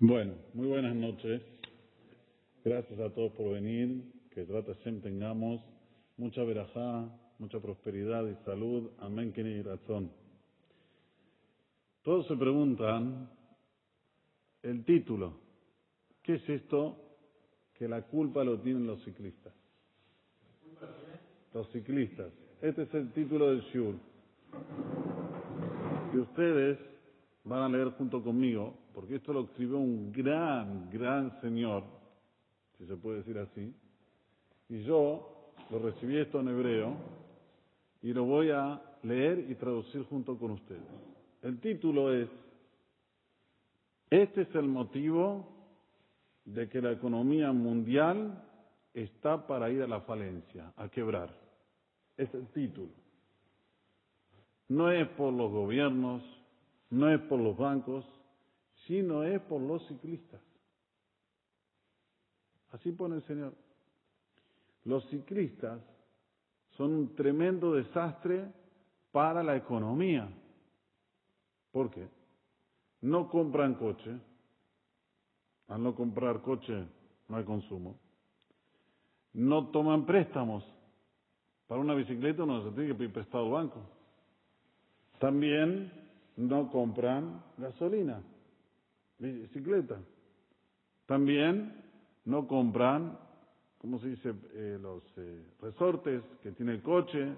Bueno, muy buenas noches. Gracias a todos por venir. Que trata Shem tengamos mucha verajá, mucha prosperidad y salud. Amén, que razón. Todos se preguntan el título. ¿Qué es esto que la culpa lo tienen los ciclistas? Los ciclistas. Este es el título del Shur. Y ustedes van a leer junto conmigo, porque esto lo escribió un gran, gran señor, si se puede decir así, y yo lo recibí esto en hebreo y lo voy a leer y traducir junto con ustedes. El título es, este es el motivo de que la economía mundial está para ir a la falencia, a quebrar. Es el título. No es por los gobiernos, no es por los bancos, sino es por los ciclistas. Así pone el Señor. Los ciclistas son un tremendo desastre para la economía. ¿Por qué? No compran coche. Al no comprar coche no hay consumo. No toman préstamos. Para una bicicleta uno se tiene que pedir prestado al banco. También no compran gasolina, bicicleta. También no compran, ¿cómo se dice? Eh, los eh, resortes que tiene el coche,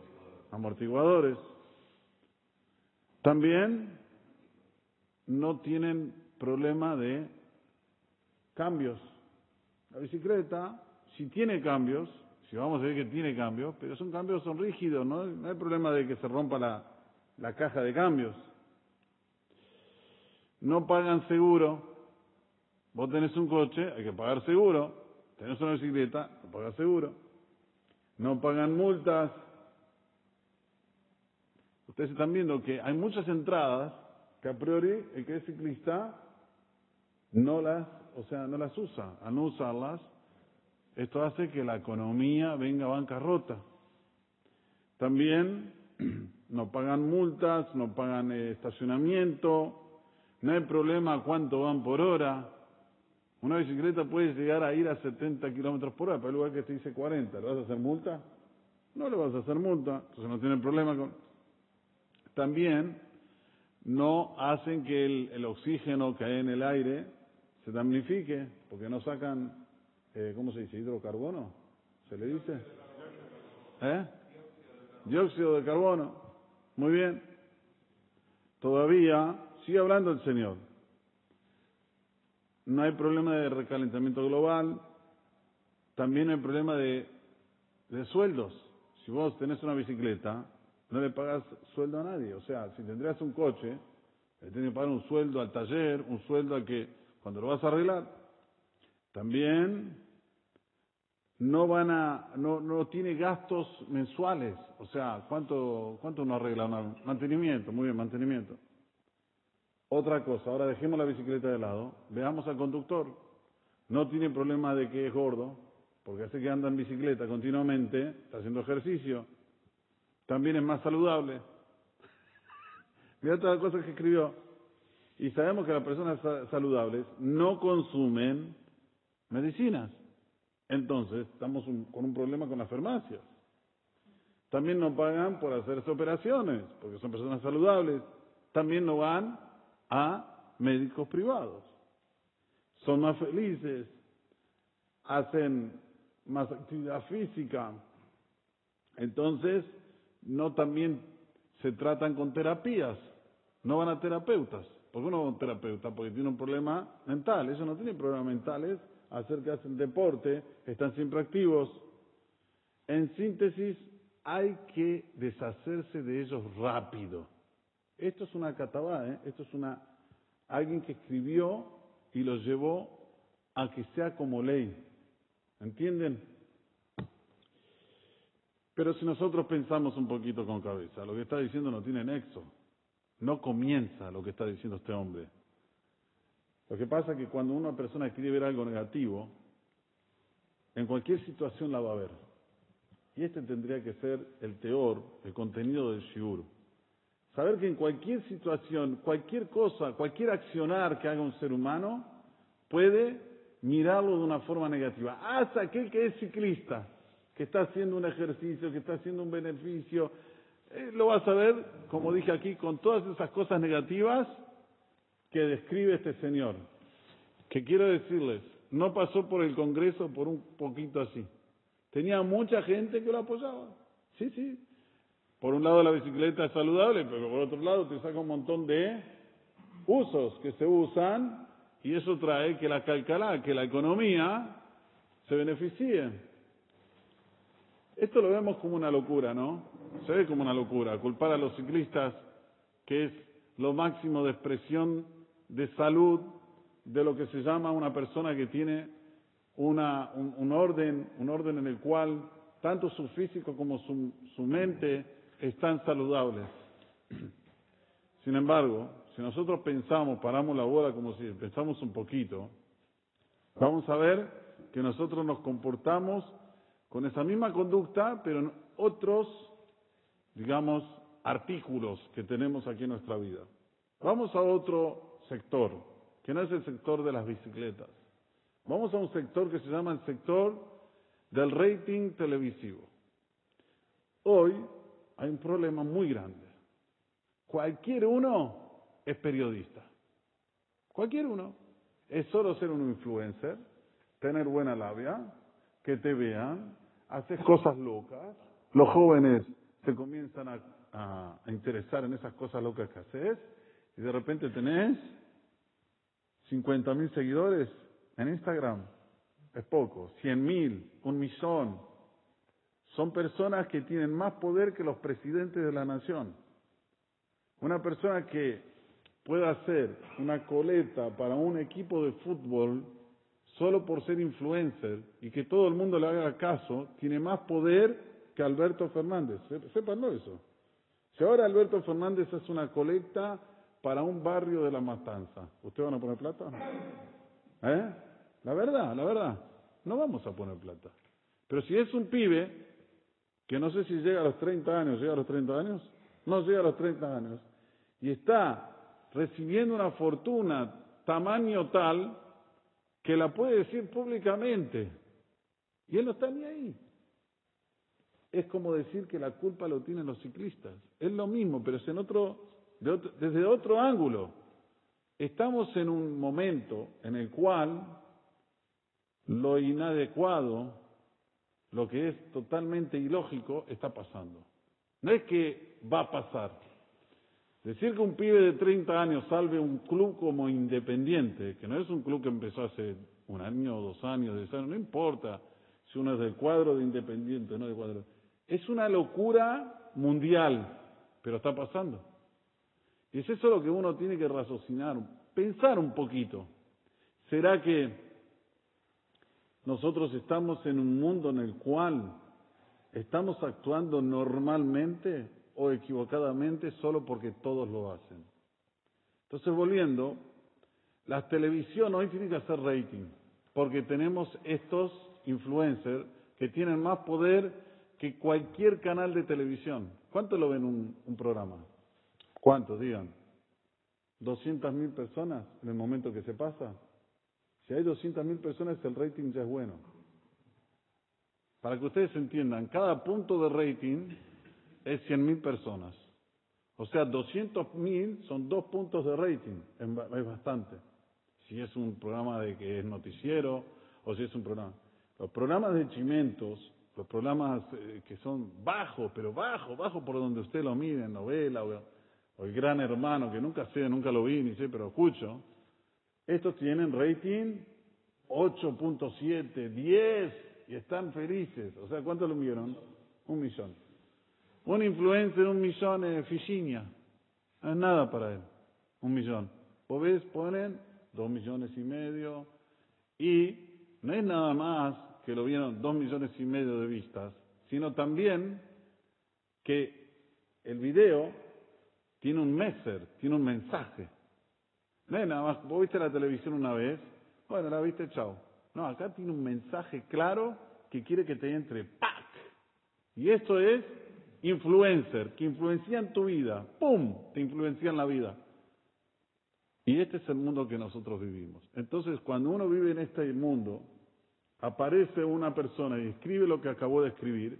amortiguadores. También no tienen problema de cambios. La bicicleta, si tiene cambios, si vamos a ver que tiene cambios, pero esos cambios son rígidos, ¿no? Hay problema de que se rompa la caja de cambios no pagan seguro. Vos tenés un coche, hay que pagar seguro. Tenés una bicicleta, no pagas seguro. No pagan multas. Ustedes están viendo que hay muchas entradas que a priori el que es ciclista no las, o sea, no las usa. Al no usarlas, esto hace que la economía venga a bancarrota. También no pagan multas, no pagan eh, estacionamiento, no hay problema cuánto van por hora. Una bicicleta puede llegar a ir a 70 kilómetros por hora, pero el lugar que te dice 40, ¿le vas a hacer multa? No le vas a hacer multa, entonces no tienen problema con. También no hacen que el, el oxígeno que hay en el aire se damnifique, porque no sacan, eh, ¿cómo se dice? ¿Hidrocarbono? ¿Se le dice? ¿Eh? Dióxido de carbono. Muy bien. Todavía Sigue hablando el Señor. No hay problema de recalentamiento global, también hay problema de, de sueldos. Si vos tenés una bicicleta, no le pagas sueldo a nadie. O sea, si tendrías un coche, le tienes que pagar un sueldo al taller, un sueldo al que cuando lo vas a arreglar. También no van a, no, no tiene gastos mensuales. O sea, ¿cuánto, cuánto uno arregla? Mantenimiento, muy bien, mantenimiento. Otra cosa, ahora dejemos la bicicleta de lado, veamos al conductor. No tiene problema de que es gordo, porque hace que anda en bicicleta continuamente, está haciendo ejercicio. También es más saludable. Mira todas las cosas que escribió. Y sabemos que las personas saludables no consumen medicinas. Entonces, estamos con un problema con las farmacias. También no pagan por hacerse operaciones, porque son personas saludables. También no van a médicos privados. Son más felices, hacen más actividad física. Entonces, no también se tratan con terapias, no van a terapeutas. ¿Por qué no van a un terapeuta? Porque tiene un problema mental. Ellos no tienen problemas mentales, hacer que hacen deporte, están siempre activos. En síntesis, hay que deshacerse de ellos rápido. Esto es una catabá, ¿eh? esto es una alguien que escribió y lo llevó a que sea como ley. ¿Entienden? Pero si nosotros pensamos un poquito con cabeza, lo que está diciendo no tiene nexo. No comienza lo que está diciendo este hombre. Lo que pasa es que cuando una persona quiere ver algo negativo, en cualquier situación la va a ver. Y este tendría que ser el teor, el contenido del shiur. Saber que en cualquier situación, cualquier cosa, cualquier accionar que haga un ser humano, puede mirarlo de una forma negativa. Hasta aquel que es ciclista, que está haciendo un ejercicio, que está haciendo un beneficio, eh, lo vas a ver, como dije aquí, con todas esas cosas negativas que describe este señor. Que quiero decirles, no pasó por el Congreso por un poquito así. Tenía mucha gente que lo apoyaba. Sí, sí, por un lado la bicicleta es saludable, pero por otro lado te saca un montón de usos que se usan y eso trae que la calcalá, que la economía se beneficie. Esto lo vemos como una locura, ¿no? Se ve como una locura. Culpar a los ciclistas, que es lo máximo de expresión de salud de lo que se llama una persona que tiene una, un, orden, un orden en el cual tanto su físico como su, su mente están saludables. Sin embargo, si nosotros pensamos, paramos la bola como si pensamos un poquito, vamos a ver que nosotros nos comportamos con esa misma conducta, pero en otros, digamos, artículos que tenemos aquí en nuestra vida. Vamos a otro sector, que no es el sector de las bicicletas. Vamos a un sector que se llama el sector del rating televisivo. Hoy hay un problema muy grande. Cualquier uno es periodista. Cualquier uno. Es solo ser un influencer, tener buena labia, que te vean, hacer cosas locas. Los jóvenes se comienzan a, interesar en esas cosas locas que haces y de repente tenés 50 mil seguidores en Instagram. Es poco. 100 mil, un millón, son personas que tienen más poder que los presidentes de la nación. Una persona que pueda hacer una coleta para un equipo de fútbol solo por ser influencer y que todo el mundo le haga caso, tiene más poder que Alberto Fernández. Sépanlo eso. Si ahora Alberto Fernández hace una colecta para un barrio de la matanza, ¿ustedes van a poner plata? ¿Eh? La verdad, la verdad, no vamos a poner plata. Pero si es un pibe que no sé si llega a los 30 años, ¿llega a los 30 años? No llega a los 30 años. Y está recibiendo una fortuna tamaño tal que la puede decir públicamente. Y él no está ni ahí. Es como decir que la culpa lo tienen los ciclistas. Es lo mismo, pero es en otro, desde otro ángulo. Estamos en un momento en el cual lo inadecuado lo que es totalmente ilógico está pasando. No es que va a pasar. Decir que un pibe de 30 años salve un club como independiente, que no es un club que empezó hace un año, dos años, diez años, no importa si uno es del cuadro de independiente o no del cuadro. Es una locura mundial, pero está pasando. Y es eso lo que uno tiene que raciocinar, pensar un poquito. ¿Será que nosotros estamos en un mundo en el cual estamos actuando normalmente o equivocadamente solo porque todos lo hacen. Entonces, volviendo, la televisión hoy tiene que hacer rating, porque tenemos estos influencers que tienen más poder que cualquier canal de televisión. ¿Cuánto lo ven un, un programa? ¿Cuántos? Digan. ¿200.000 personas en el momento que se pasa? Si hay 200.000 personas, el rating ya es bueno. Para que ustedes entiendan, cada punto de rating es 100.000 personas. O sea, 200.000 son dos puntos de rating. Es bastante. Si es un programa de que es noticiero o si es un programa. Los programas de chimentos, los programas eh, que son bajos, pero bajos, bajos por donde usted lo mire, novela o, o el gran hermano, que nunca sé, nunca lo vi ni sé, pero escucho, estos tienen rating 8.7, 10 y están felices. O sea, ¿cuánto lo vieron? Un millón. Un influencer, un millón es Ficiña. No es nada para él. Un millón. Vos ves, ponen dos millones y medio. Y no es nada más que lo vieron dos millones y medio de vistas, sino también que el video tiene un messer, tiene un mensaje. No nada más, vos viste la televisión una vez, bueno, la viste, chao. No, acá tiene un mensaje claro que quiere que te entre ¡pac! Y esto es influencer, que influencian tu vida, ¡pum!, te influencian la vida. Y este es el mundo que nosotros vivimos. Entonces, cuando uno vive en este mundo, aparece una persona y escribe lo que acabó de escribir,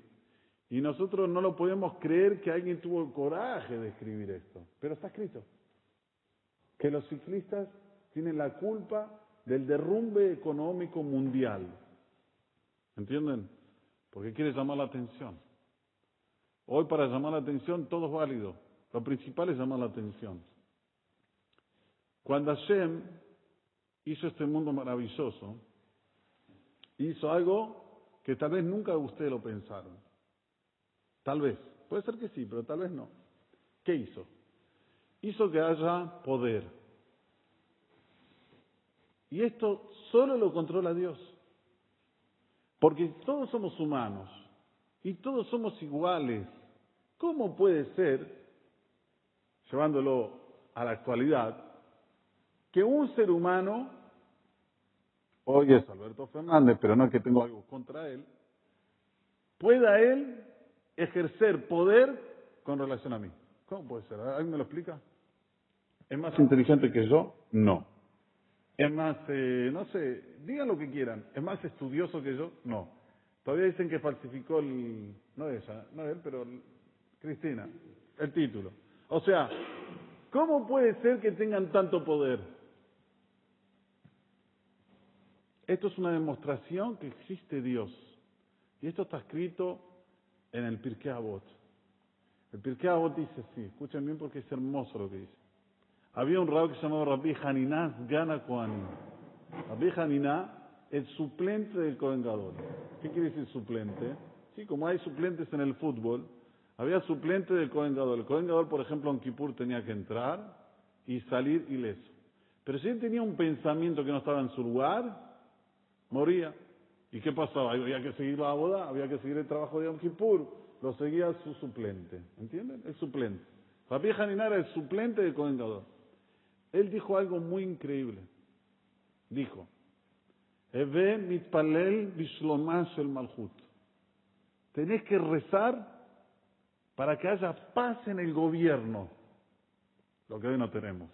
y nosotros no lo podemos creer que alguien tuvo el coraje de escribir esto, pero está escrito. Que los ciclistas tienen la culpa del derrumbe económico mundial. ¿Entienden? Porque quiere llamar la atención. Hoy para llamar la atención todo es válido. Lo principal es llamar la atención. Cuando Hashem hizo este mundo maravilloso, hizo algo que tal vez nunca ustedes lo pensaron. Tal vez. Puede ser que sí, pero tal vez no. ¿Qué hizo? Hizo que haya poder. Y esto solo lo controla Dios. Porque todos somos humanos y todos somos iguales. ¿Cómo puede ser, llevándolo a la actualidad, que un ser humano, hoy es Alberto Fernández, pero no es que tengo algo contra él, pueda él ejercer poder con relación a mí? ¿Cómo puede ser? ¿Alguien me lo explica? ¿Es más inteligente que yo? No. ¿Es más, eh, no sé, digan lo que quieran, ¿es más estudioso que yo? No. Todavía dicen que falsificó el, no ella, no él, pero Cristina, el título. O sea, ¿cómo puede ser que tengan tanto poder? Esto es una demostración que existe Dios. Y esto está escrito en el Pirkei Avot. El Pirkei Avot dice así, escuchen bien porque es hermoso lo que dice. Había un rabo que se llamaba Rabbi Haniná Gana Kohanim. Rabbi Haniná, el suplente del Kohen ¿Qué quiere decir suplente? Sí, como hay suplentes en el fútbol, había suplente del Kohen El Kohen por ejemplo, en Kippur tenía que entrar y salir ileso. Pero si él tenía un pensamiento que no estaba en su lugar, moría. ¿Y qué pasaba? Había que seguir la boda, había que seguir el trabajo de Yom Kippur, lo seguía su suplente. ¿Entienden? El suplente. Rabbi Haniná era el suplente del Kohen él dijo algo muy increíble. Dijo, Eve mitpalel bishlomash el malhut. Tenés que rezar para que haya paz en el gobierno, lo que hoy no tenemos.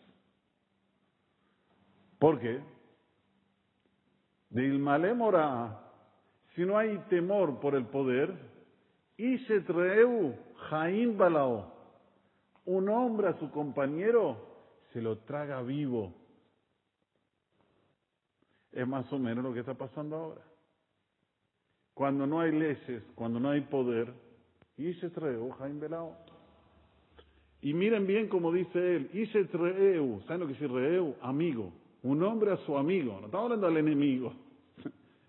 ¿Por qué? De si no hay temor por el poder, Ishetreu Jaim Balao, un hombre a su compañero se lo traga vivo. Es más o menos lo que está pasando ahora. Cuando no hay leyes, cuando no hay poder, y se Jaime Belao. Y miren bien como dice él, y se traeu, ¿saben lo que dice reu? Amigo. Un hombre a su amigo. No estamos hablando al enemigo.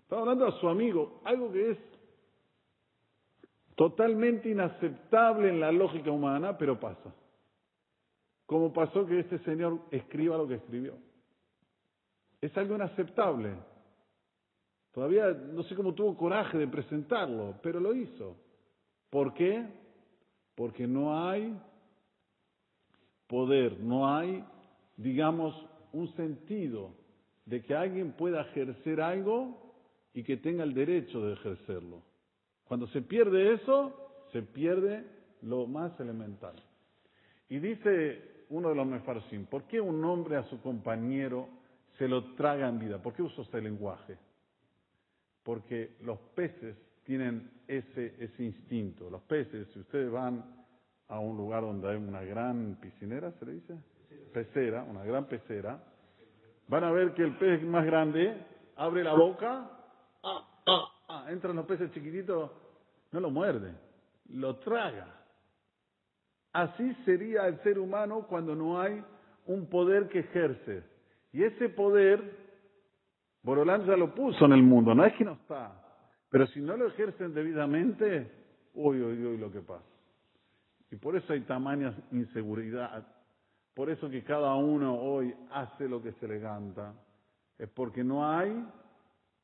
Estamos hablando a su amigo. Algo que es totalmente inaceptable en la lógica humana, pero pasa. ¿Cómo pasó que este señor escriba lo que escribió. Es algo inaceptable. Todavía no sé cómo tuvo coraje de presentarlo, pero lo hizo. ¿Por qué? Porque no hay poder, no hay, digamos, un sentido de que alguien pueda ejercer algo y que tenga el derecho de ejercerlo. Cuando se pierde eso, se pierde lo más elemental. Y dice uno de los mefarsim, ¿por qué un hombre a su compañero se lo traga en vida? ¿Por qué uso este lenguaje? Porque los peces tienen ese, ese instinto. Los peces, si ustedes van a un lugar donde hay una gran piscinera, ¿se le dice? Pecera, una gran pecera, van a ver que el pez más grande abre la boca, ah, ah, ah, entran los peces chiquititos, no lo muerde, lo traga. Así sería el ser humano cuando no hay un poder que ejerce. Y ese poder, Borolán ya lo puso en el mundo, no es que no está. Pero si no lo ejercen debidamente, uy, uy, uy, lo que pasa. Y por eso hay tamaña inseguridad. Por eso que cada uno hoy hace lo que se le canta. Es porque no hay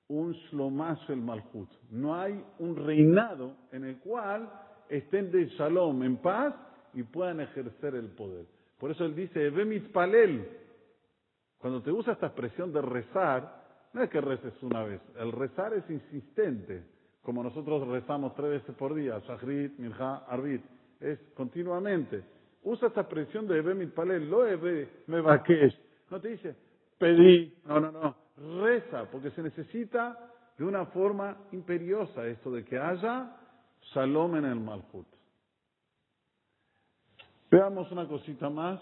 un shlomash el malhut. No hay un reinado en el cual estén de shalom, en paz, y puedan ejercer el poder. Por eso él dice, ve palel. Cuando te usa esta expresión de rezar, no es que reces una vez, el rezar es insistente, como nosotros rezamos tres veces por día, Shahrit, Mirja, Arbit. es continuamente. Usa esta expresión de Ebe Mitpalel, lo Ebe Mebakesh. No te dice, pedí, no, no, no, reza, porque se necesita de una forma imperiosa esto de que haya Shalom en el Malhut. Veamos una cosita más.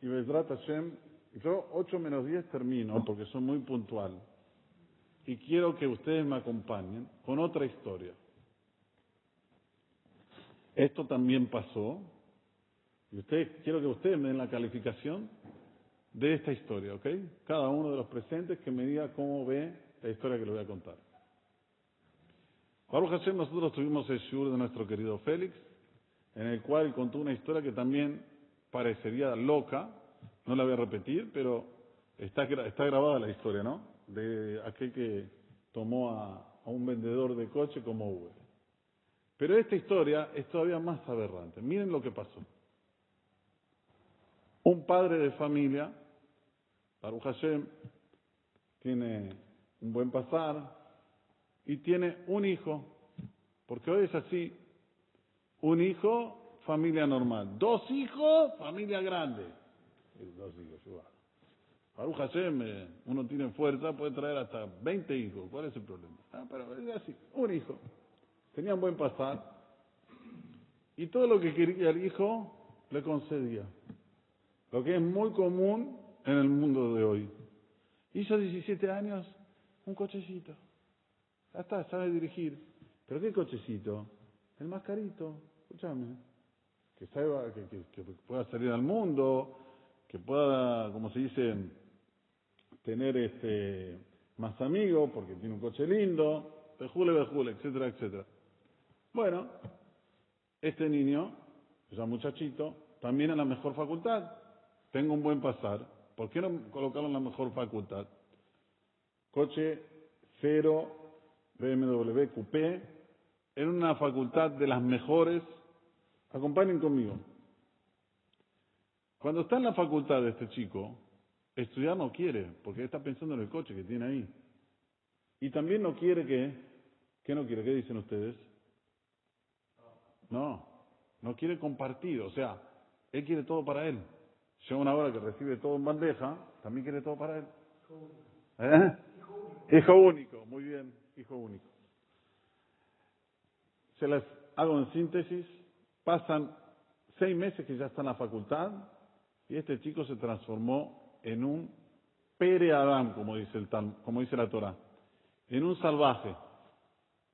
Y Bezrat Hashem, yo 8 menos 10 termino porque soy muy puntual. Y quiero que ustedes me acompañen con otra historia. Esto también pasó. Y ustedes, quiero que ustedes me den la calificación de esta historia, ¿ok? Cada uno de los presentes que me diga cómo ve la historia que les voy a contar. Baruch Hashem, nosotros tuvimos el shur de nuestro querido Félix, en el cual contó una historia que también parecería loca, no la voy a repetir, pero está, está grabada la historia, ¿no? De aquel que tomó a, un vendedor de coche como Uber. Pero esta historia es todavía más aberrante. Miren lo que pasó. Un padre de familia, Baruch Hashem, tiene un buen pasar y tiene un hijo, porque hoy es así, un hijo, familia normal. Dos hijos, familia grande. Dos hijos. Baruch Hashem, eh, uno tiene fuerza, puede traer hasta 20 hijos. ¿Cuál es el problema? Ah, pero es así, un hijo. Tenía un buen pasar. Y todo lo que quería el hijo, le concedía. Lo que es muy común en el mundo de hoy. Hizo 17 años, un cochecito. Ya está, sabe dirigir. ¿Pero qué cochecito? El más carito escúchame, que, que, pueda salir al mundo, que pueda, como se dice, tener este más amigos porque tiene un coche lindo, bejule, bejule, etcétera, etcétera. Bueno, este niño, ya muchachito, también en la mejor facultad. Tengo un buen pasar. ¿Por qué no colocarlo en la mejor facultad? Coche cero BMW Coupé en una facultad de las mejores Acompañen conmigo. Cuando está en la facultad este chico, estudiar no quiere, porque está pensando en el coche que tiene ahí. Y también no quiere que, ¿qué no quiere? ¿Qué dicen ustedes? No, no quiere compartir, o sea, él quiere todo para él. Llega una hora que recibe todo en bandeja, también quiere todo para él. ¿Eh? Hijo único, muy bien, hijo único. Se las hago en síntesis. Pasan seis meses que ya está en la facultad y este chico se transformó en un pere Adam, como dice, el, como dice la Torah, en un salvaje,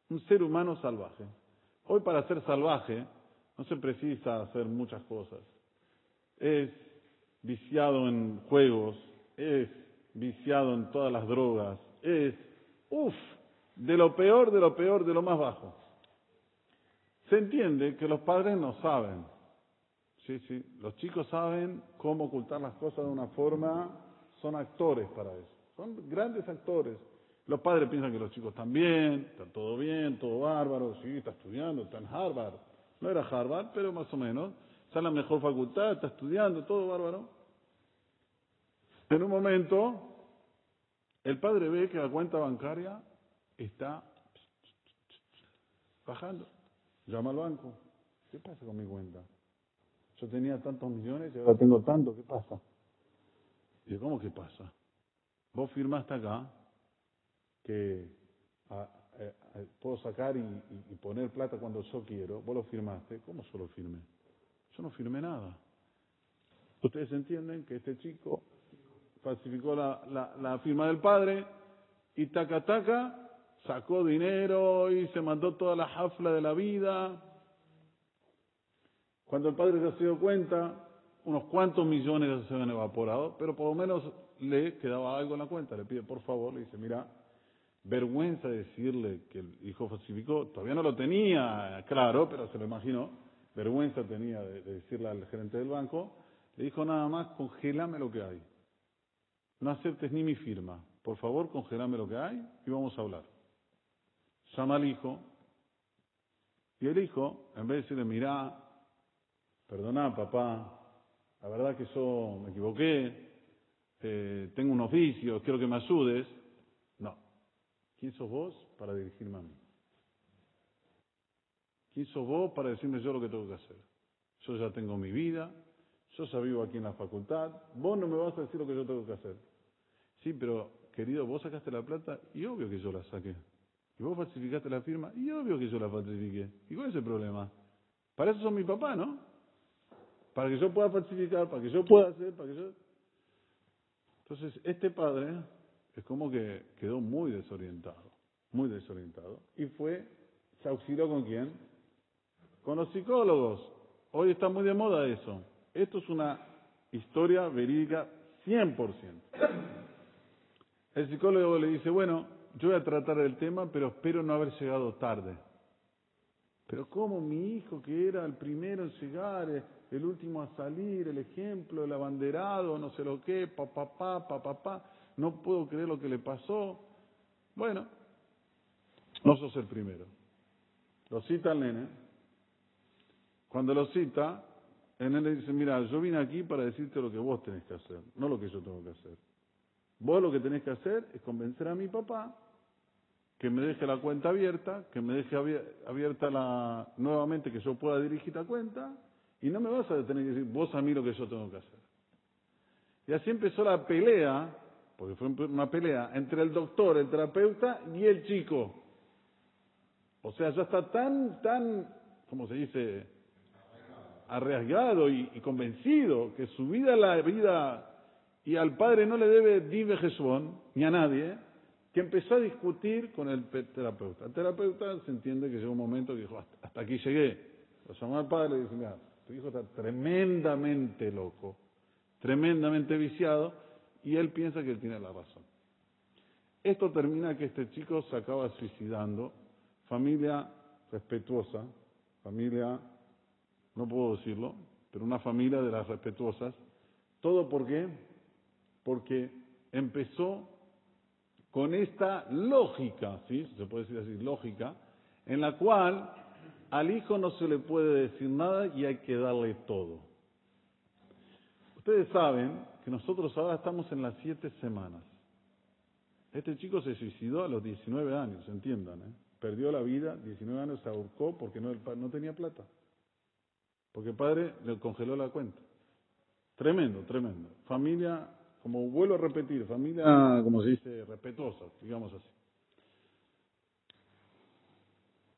un ser humano salvaje. Hoy para ser salvaje no se precisa hacer muchas cosas. Es viciado en juegos, es viciado en todas las drogas, es, uff, de lo peor, de lo peor, de lo más bajo. Se entiende que los padres no saben. Sí, sí. Los chicos saben cómo ocultar las cosas de una forma, son actores para eso. Son grandes actores. Los padres piensan que los chicos están bien, están todo bien, todo bárbaro, sí, está estudiando, está en Harvard. No era Harvard, pero más o menos. Está en la mejor facultad, está estudiando, todo bárbaro. En un momento, el padre ve que la cuenta bancaria está bajando. Llama al banco. ¿Qué pasa con mi cuenta? Yo tenía tantos millones y ahora tengo tanto. ¿Qué pasa? Y ¿cómo que pasa? Vos firmaste acá que puedo sacar y, poner plata cuando yo quiero. Vos lo firmaste. ¿Cómo yo lo firmé? Yo no firmé nada. Ustedes entienden que este chico falsificó la, la, la firma del padre y taca taca sacó dinero y se mandó toda la jafla de la vida. Cuando el padre se dio cuenta, unos cuantos millones se habían evaporado, pero por lo menos le quedaba algo en la cuenta. Le pide, por favor, le dice, mira, vergüenza decirle que el hijo falsificó, todavía no lo tenía claro, pero se lo imaginó, vergüenza tenía de, decirle al gerente del banco, le dijo nada más, congelame lo que hay. No aceptes ni mi firma. Por favor, congelame lo que hay y vamos a hablar llama al hijo, y el hijo, en vez de decirle, mirá, perdona papá, la verdad que yo me equivoqué, eh, tengo un oficio, quiero que me ayudes. No. ¿Quién sos vos para dirigirme a mí? ¿Quién sos vos para decirme yo lo que tengo que hacer? Yo ya tengo mi vida, yo ya vivo aquí en la facultad, vos no me vas a decir lo que yo tengo que hacer. Sí, pero querido, vos sacaste la plata y obvio que yo la saqué. Y vos falsificaste la firma y obvio que yo la falsifiqué. ¿Y cuál es el problema? Para eso son mi papá, ¿no? Para que yo pueda falsificar, para que yo pueda hacer, para que yo... Entonces, este padre es como que quedó muy desorientado, muy desorientado. Y fue, se auxilió con quién? Con los psicólogos. Hoy está muy de moda eso. Esto es una historia verídica 100%. El psicólogo le dice, bueno, yo voy a tratar el tema, pero espero no haber llegado tarde. Pero ¿cómo mi hijo, que era el primero en llegar, el último a salir, el ejemplo, el abanderado, no sé lo qué, papá, papá, papá, no puedo creer lo que le pasó? Bueno, no sos el primero. Lo cita el nene. Cuando lo cita, el nene dice, mira, yo vine aquí para decirte lo que vos tenés que hacer, no lo que yo tengo que hacer. Vos lo que tenés que hacer es convencer a mi papá que me deje la cuenta abierta, que me deje abierta la, nuevamente que yo pueda dirigir la cuenta, y no me vas a tener que decir vos a mí lo que yo tengo que hacer. Y así empezó la pelea, porque fue una pelea, entre el doctor, el terapeuta y el chico. O sea, ya está tan, tan, ¿cómo se dice? Arriesgado y, convencido que su vida la vida y al padre no le debe dive Jesús ni a nadie, que empezó a discutir con el terapeuta. El terapeuta se entiende que llegó un momento que dijo, hasta, aquí llegué. Lo llamó al padre y le dice, mira, tu hijo está tremendamente loco, tremendamente viciado, y él piensa que él tiene la razón. Esto termina que este chico se acaba suicidando, familia respetuosa, familia, no puedo decirlo, pero una familia de las respetuosas, todo por qué? Porque empezó con esta lógica, ¿sí? Se puede decir así, lógica, en la cual al hijo no se le puede decir nada y hay que darle todo. Ustedes saben que nosotros ahora estamos en las siete semanas. Este chico se suicidó a los 19 años, entiendan, ¿eh? Perdió la vida, 19 años se ahorcó porque no, no tenía plata. Porque el padre le congeló la cuenta. Tremendo, tremendo. Familia como vuelvo a repetir, familia, ah. como se dice, respetuosa, digamos así.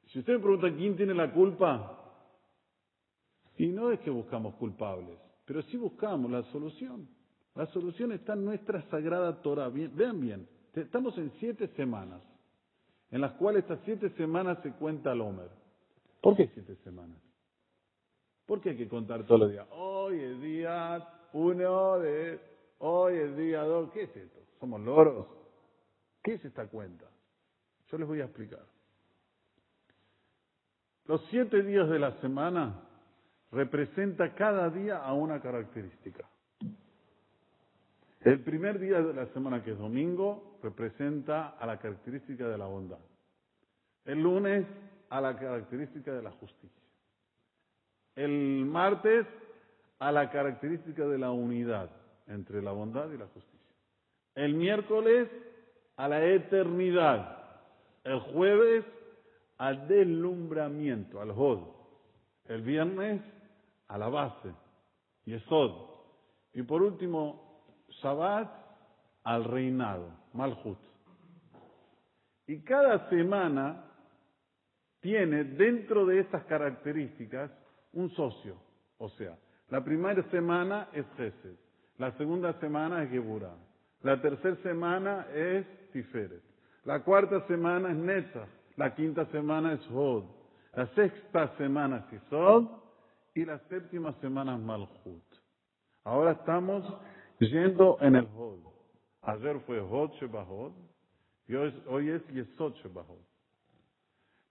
Si usted me pregunta quién tiene la culpa, y no es que buscamos culpables, pero sí buscamos la solución. La solución está en nuestra sagrada Torah. vean bien, estamos en siete semanas, en las cuales estas siete semanas se cuenta el Homer. ¿Por qué siete semanas? ¿Por qué hay que contar todos los días? Hoy es día uno de Hoy es día 2, ¿qué es esto? ¿Somos loros? ¿Qué es esta cuenta? Yo les voy a explicar. Los siete días de la semana representa cada día a una característica. El primer día de la semana, que es domingo, representa a la característica de la bondad. El lunes, a la característica de la justicia. El martes, a la característica de la unidad entre la bondad y la justicia. El miércoles a la eternidad. El jueves al deslumbramiento, al hod. El viernes a la base, y Yesod. Y por último, Shabbat al reinado, Malhut. Y cada semana tiene dentro de estas características un socio. O sea, la primera semana es Gesed, la segunda semana es Geburah. La tercera semana es Tiferet. La cuarta semana es Netzach. La quinta semana es Hod. La sexta semana es Isod. Y la séptima semana es Malchut. Ahora estamos yendo en el Hod. Ayer fue Hod Shebahod. Y hoy, es Yesod Shebahod.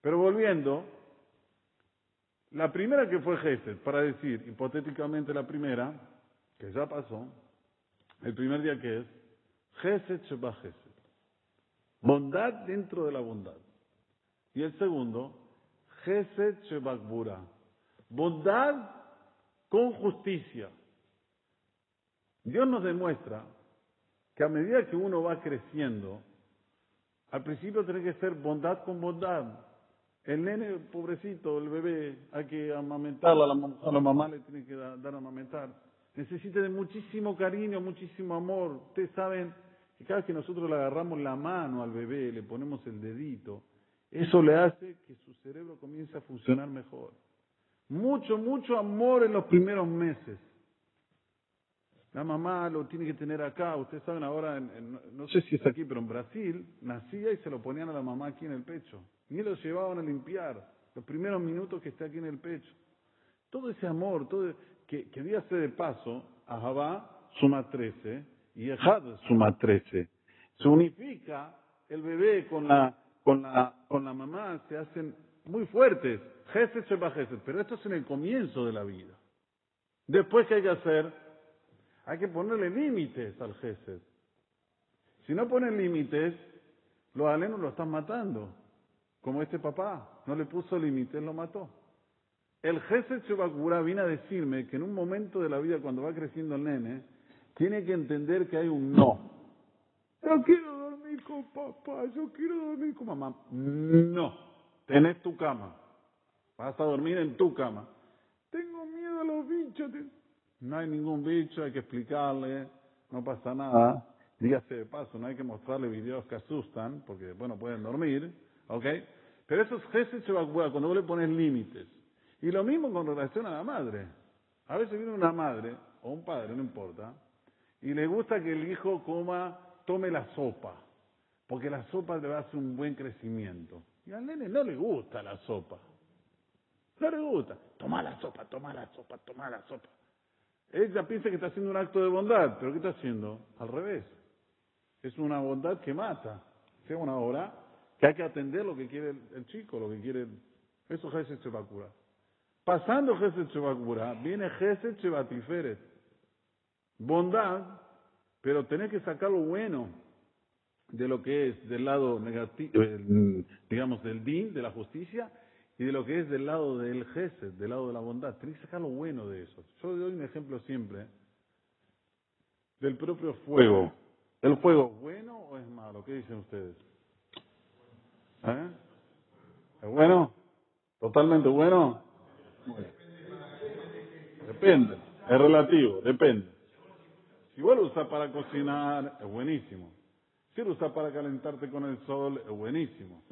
Pero volviendo, la primera que fue Gesed, para decir hipotéticamente la primera, que ya pasó, el primer día que es Gesed Sheba. Bondad dentro de la bondad. Y el segundo, Gesed Shebakbura. Bondad con justicia. Dios nos demuestra que a medida que uno va creciendo, al principio tiene que ser bondad con bondad. El nene, pobrecito, el bebé, hay que amamentarlo, a la, mamá le tiene que da- dar a amamentar. Necesita de muchísimo cariño, muchísimo amor. Ustedes saben que cada vez que nosotros le agarramos la mano al bebé, le ponemos el dedito, eso le hace que su cerebro comience a funcionar mejor. Mucho, mucho amor en los primeros meses. La mamá lo tiene que tener acá. Ustedes saben ahora, en- en- no sé si es aquí, pero en Brasil, nacía y se lo ponían a la mamá aquí en el pecho. Ni lo llevaban a limpiar. Los primeros minutos que está aquí en el pecho. Todo ese amor, todo que, que dígase de paso, Ahabá suma 13 y Ejad suma 13. Se unifica el bebé con la, con la, con la mamá, se hacen muy fuertes. Gesed se Gesed, pero esto es en el comienzo de la vida. Después, ¿qué hay que hacer? Hay que ponerle límites al Gesed. Si no ponen límites, los alenos lo están matando. Como este papá, no le puso límites, lo mató. El Gesed Shebakura viene a decirme que en un momento de la vida, cuando va creciendo el nene, tiene que entender que hay un no. Yo quiero dormir con papá, yo quiero dormir con mamá. No, tenés tu cama. Vas a dormir en tu cama. Tengo miedo a los bichos. No hay ningún bicho, hay que explicarle, no pasa nada. Dígase de paso, no hay que mostrarle videos que asustan, porque después no pueden dormir, ¿ok? Pero eso es Gesed cuando vos le pones límites. Y lo mismo con relación a la madre. A veces viene una madre, o un padre, no importa, y le gusta que el hijo coma, tome la sopa, porque la sopa le va a hacer un buen crecimiento. Y al nene no le gusta la sopa. No le gusta. Toma la sopa, toma la sopa, toma la sopa. Ella piensa que está haciendo un acto de bondad, pero ¿qué está haciendo? Al revés. Es una bondad que mata. Sea una hora que hay que atender lo que quiere el, el chico, lo que quiere. el- Eso es Gesed Shebakura. Pasando Gesed Shebakura, viene Gesed Shebatiferet. Bondad, pero tenés que sacar lo bueno de lo que es del lado negativo, digamos, del din, de la justicia, y de lo que es del lado del Gesed, del lado de la bondad. Tenés que sacar lo bueno de eso. Yo doy un ejemplo siempre del propio fuego. ¿El fuego es bueno o es malo? ¿Qué dicen ustedes? ¿Eh? ¿Es bueno? ¿Totalmente bueno? Depende, es relativo, depende. Si vos lo usas para cocinar, es buenísimo. Si lo usas para calentarte con el sol, es buenísimo.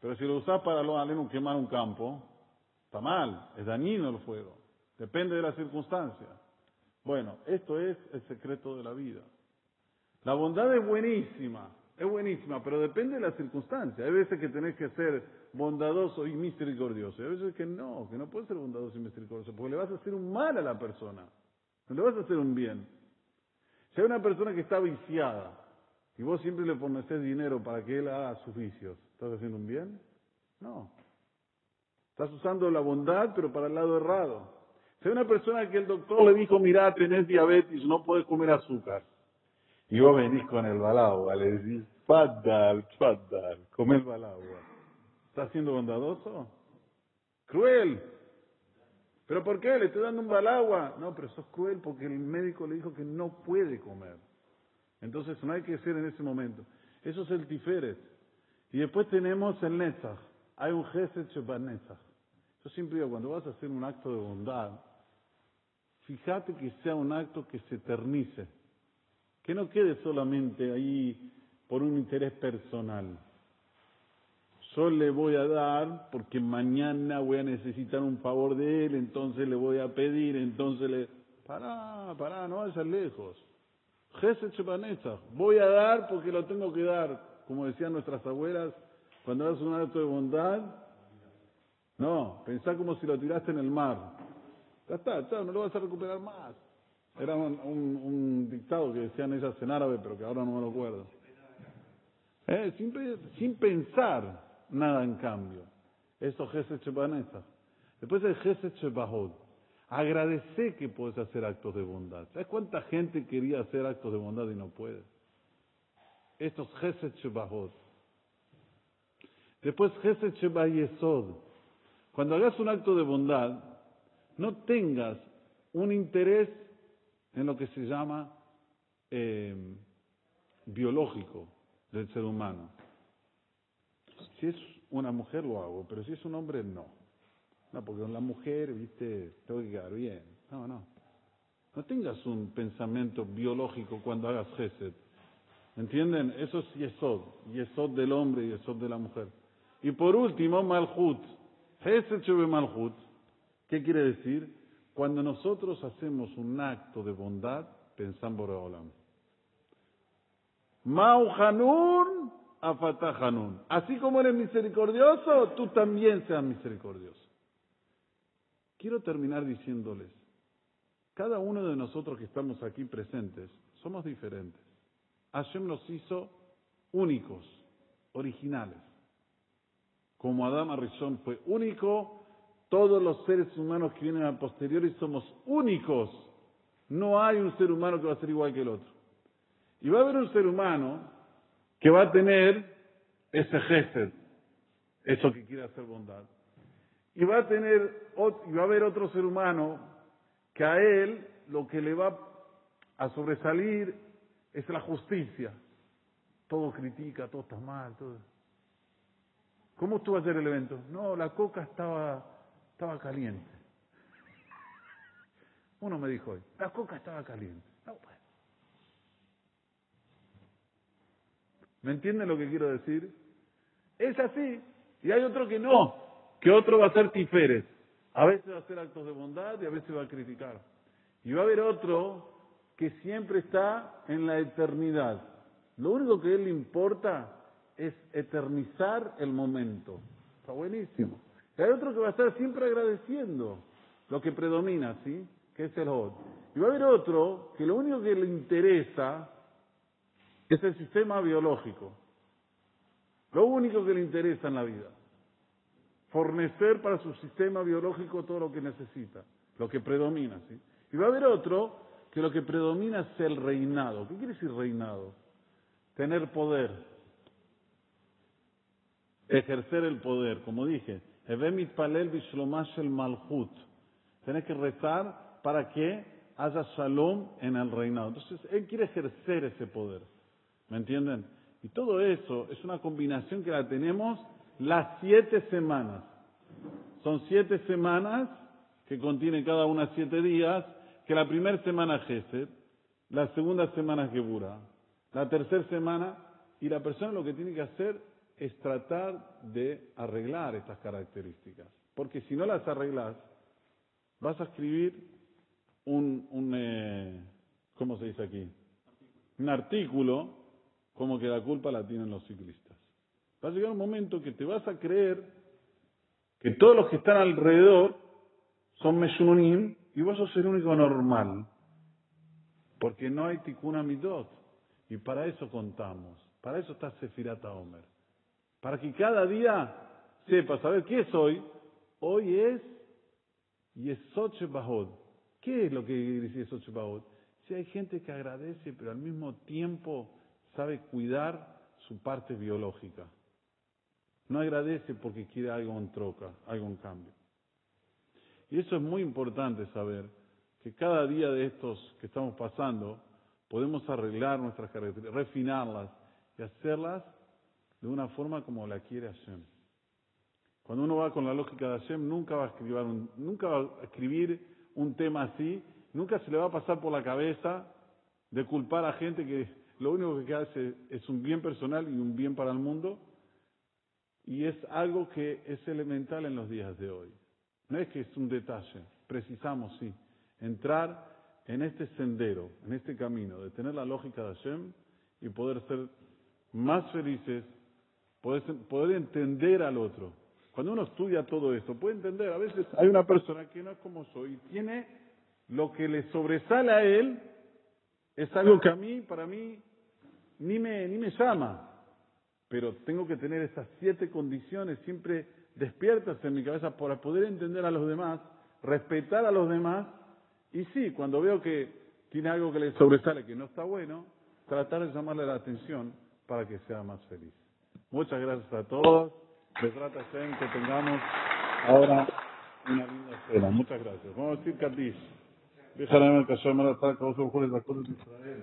Pero si lo usas para quemar un campo, está mal, es dañino el fuego. Depende de las circunstancias. Bueno, esto es el secreto de la vida. La bondad es buenísima, es buenísima, pero depende de las circunstancias. Hay veces que tenés que ser bondadoso y misericordioso, y hay veces que no, que no puedes ser bondadoso y misericordioso, porque le vas a hacer un mal a la persona, no le vas a hacer un bien. Si hay una persona que está viciada y vos siempre le forneces dinero para que él haga sus vicios, ¿estás haciendo un bien? No. Estás usando la bondad, pero para el lado errado. Si hay una persona que el doctor le dijo, mirá, tenés diabetes, no puedes comer azúcar. Y vos venís con el balagua, le decís, fadal, fadal, come el balagua. ¿Estás siendo bondadoso? Cruel. ¿Pero por qué? Le estoy dando un balagua. No, pero sos cruel porque el médico le dijo que no puede comer. Entonces no hay que ser en ese momento. Eso es el tiferet. Y después tenemos el netzach. Hay un gesed shebat netzach. Yo siempre digo, cuando vas a hacer un acto de bondad, fíjate que sea un acto que se eternice. Que no quede solamente ahí por un interés personal. Yo le voy a dar porque mañana voy a necesitar un favor de él, entonces le voy a pedir, entonces le... Pará, pará, no vayas lejos. Voy a dar porque lo tengo que dar. Como decían nuestras abuelas, cuando haces un acto de bondad, no, pensá como si lo tiraste en el mar. Ya está, chao, no lo vas a recuperar más. Era un, un- un dictado que decían ellas en árabe, pero que ahora no me lo acuerdo. Eh, sin, sin pensar nada en cambio. Eso es Gesed Shebanetza. Después el Shebahod. Agradece que puedes hacer actos de bondad. ¿Sabes cuánta gente quería hacer actos de bondad y no puede? Esto es Shebahod. Después Shebayesod. Cuando hagas un acto de bondad, no tengas un interés en lo que se llama eh, biológico del ser humano. Si es una mujer lo hago, pero si es un hombre no. No, porque con la mujer, viste, tengo que quedar bien. No, no. No tengas un pensamiento biológico cuando hagas gesed. ¿Entienden? Eso es yesod. Yesod del hombre y yesod de la mujer. Y por último, malhut. Gesed shebe malhut. ¿Qué quiere decir? Cuando nosotros hacemos un acto de bondad, pensamos Boreolam. Mau Hanun. Así como eres misericordioso, tú también seas misericordioso. Quiero terminar diciéndoles, cada uno de nosotros que estamos aquí presentes somos diferentes. Hashem nos hizo únicos, originales. Como Adán Arishon fue único, todos los seres humanos que vienen a posteriori somos únicos. No hay un ser humano que va a ser igual que el otro. Y va a haber un ser humano que va a tener ese gesed, eso que quiere hacer bondad. Y va a tener, y va a haber otro ser humano que a él lo que le va a sobresalir es la justicia. Todo critica, todo está mal, todo. ¿Cómo estuvo ayer el evento? No, la coca estaba, estaba caliente. Uno me dijo hoy, la coca estaba caliente. No, bueno. ¿Me entienden lo que quiero decir? Es así. Y hay otro que no, que otro va a ser tiferet. A veces va a hacer actos de bondad y a veces va a criticar. Y va a haber otro que siempre está en la eternidad. Lo único que a él le importa es eternizar el momento. Está buenísimo. Y hay otro que va a estar siempre agradeciendo lo que predomina, ¿sí? Que es el Hod. Y va a haber otro que lo único que le interesa es el sistema biológico. Lo único que le interesa en la vida. Fornecer para su sistema biológico todo lo que necesita, lo que predomina, ¿sí? Y va a haber otro que lo que predomina es el reinado. ¿Qué quiere decir reinado? Tener poder. Ejercer el poder, como dije. Tenés que rezar para que haya shalom en el reinado. Entonces, él quiere ejercer ese poder. ¿Me entienden? Y todo eso es una combinación que la tenemos las siete semanas. Son siete semanas que contienen cada una siete días, que la primera semana Gesed, la segunda semana Gebura, la tercera semana, y la persona lo que tiene que hacer es tratar de arreglar estas características. Porque si no las arreglas, vas a escribir un, un eh, ¿cómo se dice aquí? Un artículo como que la culpa la tienen los ciclistas. Va a llegar un momento que te vas a creer que todos los que están alrededor son meshunim y vos sos el único normal. Porque no hay tikkun midot. Y para eso contamos. Para eso está Sefirata Omer. Para que cada día sepas, a ver, ¿qué es hoy? Hoy es Yesot Bahod. ¿Qué es lo que dice Yesot Bahod? Si hay gente que agradece, pero al mismo tiempo sabe cuidar su parte biológica. No agradece porque quiere algo en troca, algo en cambio. Y eso es muy importante saber, que cada día de estos que estamos pasando, podemos arreglar nuestras características, refinarlas y hacerlas de una forma como la quiere Hashem. Cuando uno va con la lógica de Hashem, nunca va a escribir un, nunca va a escribir un tema así, nunca se le va a pasar por la cabeza de culpar a gente que lo único que hace es un bien personal y un bien para el mundo, y es algo que es elemental en los días de hoy. No es que es un detalle, precisamos, sí, entrar en este sendero, en este camino, de tener la lógica de Hashem y poder ser más felices, poder, poder entender al otro. Cuando uno estudia todo esto, puede entender, a veces hay una persona que no es como soy, y tiene lo que le sobresale a él, es algo que a mí, para mí, ni me, ni me llama. Pero tengo que tener esas siete condiciones siempre despiertas en mi cabeza para poder entender a los demás, respetar a los demás. Y sí, cuando veo que tiene algo que le sobresale que no está bueno, tratar de llamarle la atención para que sea más feliz. Muchas gracias a todos. Me trata que tengamos ahora una linda cena. Muchas gracias. Vamos a decir Kadish. Déjame que yo me la saca, vos de Israel.